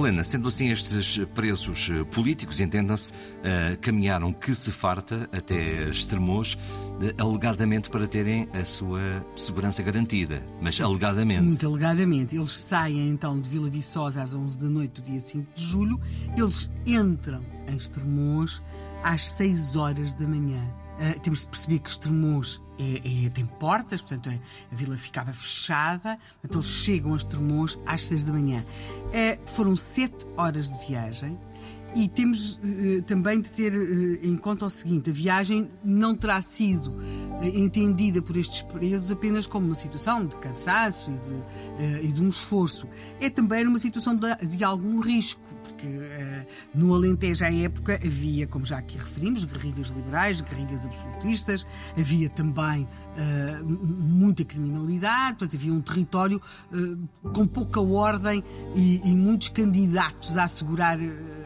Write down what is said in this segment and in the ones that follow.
Helena, sendo assim estes presos eh, políticos, entendam-se, uh, caminharam que se farta até Estremoz, uh, alegadamente para terem a sua segurança garantida. Mas alegadamente. Muito alegadamente. Eles saem então de Vila Viçosa às 11 da noite do dia 5 de julho, eles entram em Estremoz às 6 horas da manhã. Uh, temos de perceber que Estremoz é, é, tem portas, portanto é, a vila ficava fechada, portanto eles chegam a Estremoz às 6 da manhã. Uh, foram 7 horas de viagem. E temos uh, também de ter em conta o seguinte: a viagem não terá sido entendida por estes presos apenas como uma situação de cansaço e de, e de um esforço. É também uma situação de, de algum risco, porque no Alentejo, à época, havia, como já aqui referimos, guerrilhas liberais, guerrilhas absolutistas, havia também muita criminalidade, portanto, havia um território com pouca ordem e, e muitos candidatos a assegurar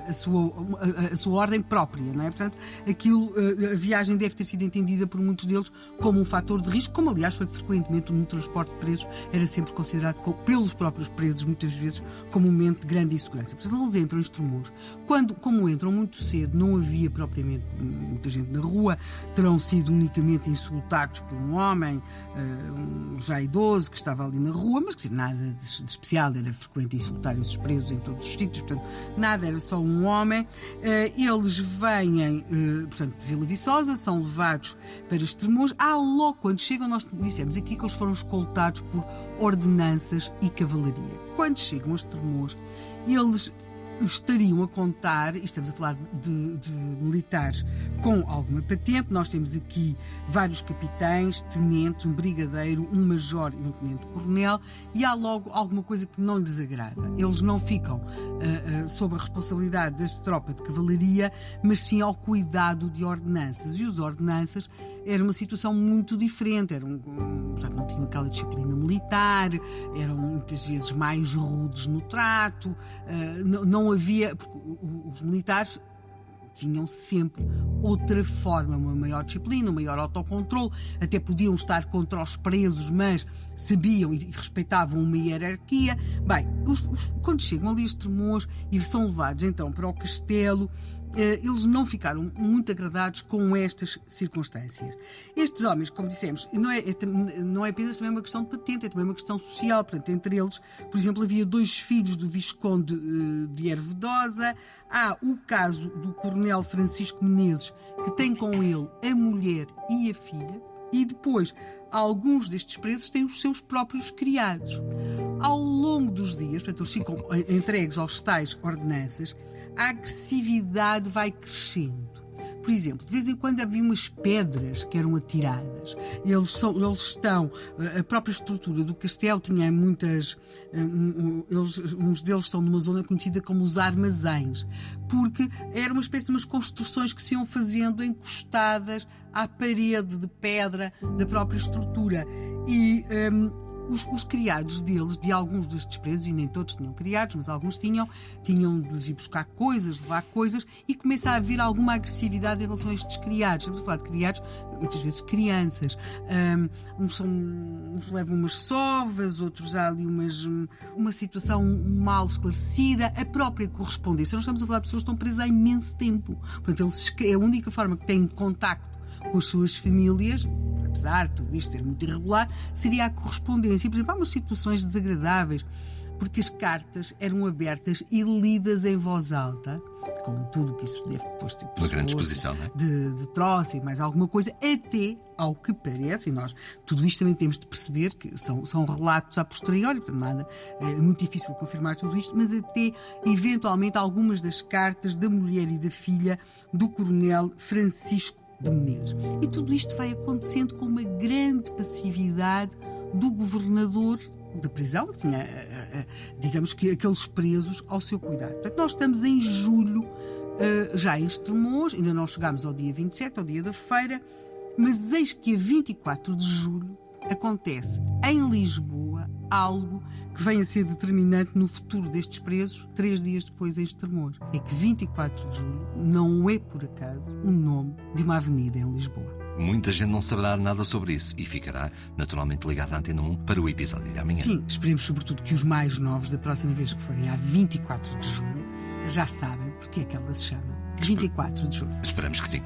a sua, a, a, sua ordem própria, não é? Portanto, aquilo, eh, a viagem deve ter sido entendida por muitos deles como um fator de risco, como aliás foi frequentemente no transporte de presos, era sempre considerado pelos próprios presos, muitas vezes, como um momento de grande insegurança. Portanto, eles entram em Estremoz. Quando, como entram muito cedo, não havia propriamente muita gente na rua, terão sido unicamente insultados por um homem, eh, já idoso, que estava ali na rua, mas que nada de, especial, era frequente insultar esses presos em todos os sítios, portanto, nada, era só um um homem. Eh, eles vêm, eh, portanto, de Vila Viçosa, são levados para Estremoz. Há logo, quando chegam, nós dissemos aqui que eles foram escoltados por ordenanças e cavalaria. Quando chegam a Estremoz, eles estariam a contar, e estamos a falar de, de, militares com alguma patente, nós temos aqui vários capitães, tenentes, um brigadeiro, um major e um tenente-coronel, e há logo alguma coisa que não lhes agrada. Eles não ficam uh, uh, sob a responsabilidade desta tropa de cavalaria, mas sim ao cuidado de ordenanças. E os ordenanças era uma situação muito diferente, eram, portanto, não tinham aquela disciplina militar, eram muitas vezes mais rudes no trato, uh, não, não havia. Os militares tinham sempre outra forma, uma maior disciplina, um maior autocontrole, até podiam estar contra os presos, mas sabiam e respeitavam uma hierarquia. Bem, os, os, quando chegam ali a Estremoz e são levados então para o castelo, eles não ficaram muito agradados com estas circunstâncias. Estes homens, como dissemos, não é, é, não é apenas também uma questão de patente, é também uma questão social. Portanto, entre eles, por exemplo, havia dois filhos do Visconde eh, de Ervedosa, há o caso do Coronel Francisco Menezes, que tem com ele a mulher e a filha, e depois alguns destes presos têm os seus próprios criados. Ao longo dos dias, portanto, eles ficam entregues aos tais ordenanças, a agressividade vai crescendo. Por exemplo, de vez em quando havia umas pedras que eram atiradas. Eles, são, eles estão. A própria estrutura do castelo tinha muitas. Eles, uns deles estão numa zona conhecida como os armazéns, porque era uma espécie de umas construções que se iam fazendo encostadas à parede de pedra da própria estrutura. E um, os, os, criados deles, de alguns dos despredos, e nem todos tinham criados, mas alguns tinham, tinham de ir buscar coisas, levar coisas, e começa a haver alguma agressividade em relação a estes criados. Estamos a falar de criados, muitas vezes crianças. Um, uns, são, uns levam umas sovas, outros há ali umas, uma situação mal esclarecida, a própria correspondência. Nós estamos a falar de pessoas que estão presas há imenso tempo. Portanto, eles, é a única forma que têm contacto com as suas famílias, apesar de tudo isto ser muito irregular, seria a correspondência. Por exemplo, há umas situações desagradáveis, porque as cartas eram abertas e lidas em voz alta, com tudo o que isso deve depois ter Uma grande exposição, não é? De, de troça e mais alguma coisa, até ao que parece, e nós tudo isto também temos de perceber que são, são relatos a posteriori, portanto nada, é muito difícil confirmar tudo isto, mas até eventualmente algumas das cartas da mulher e da filha do coronel Francisco de Menezes. E tudo isto vai acontecendo com uma grande passividade do governador da prisão, que tinha, eh, eh, digamos que, aqueles presos ao seu cuidado. Portanto, nós estamos em julho, eh, já em Estremoz, ainda não chegámos ao dia 27, ao dia da feira, mas eis que a 24 de julho acontece em Lisboa algo que vem a ser determinante no futuro destes presos, três dias depois em Estremoz. É que 24 de julho não é, por acaso, o nome de uma avenida em Lisboa. Muita gente não saberá nada sobre isso e ficará naturalmente ligada à Antena 1 para o episódio de amanhã. Sim, esperemos sobretudo que os mais novos, da próxima vez que forem a 24 de julho, já sabem porque é que ela se chama 24 de julho. Esperamos que sim.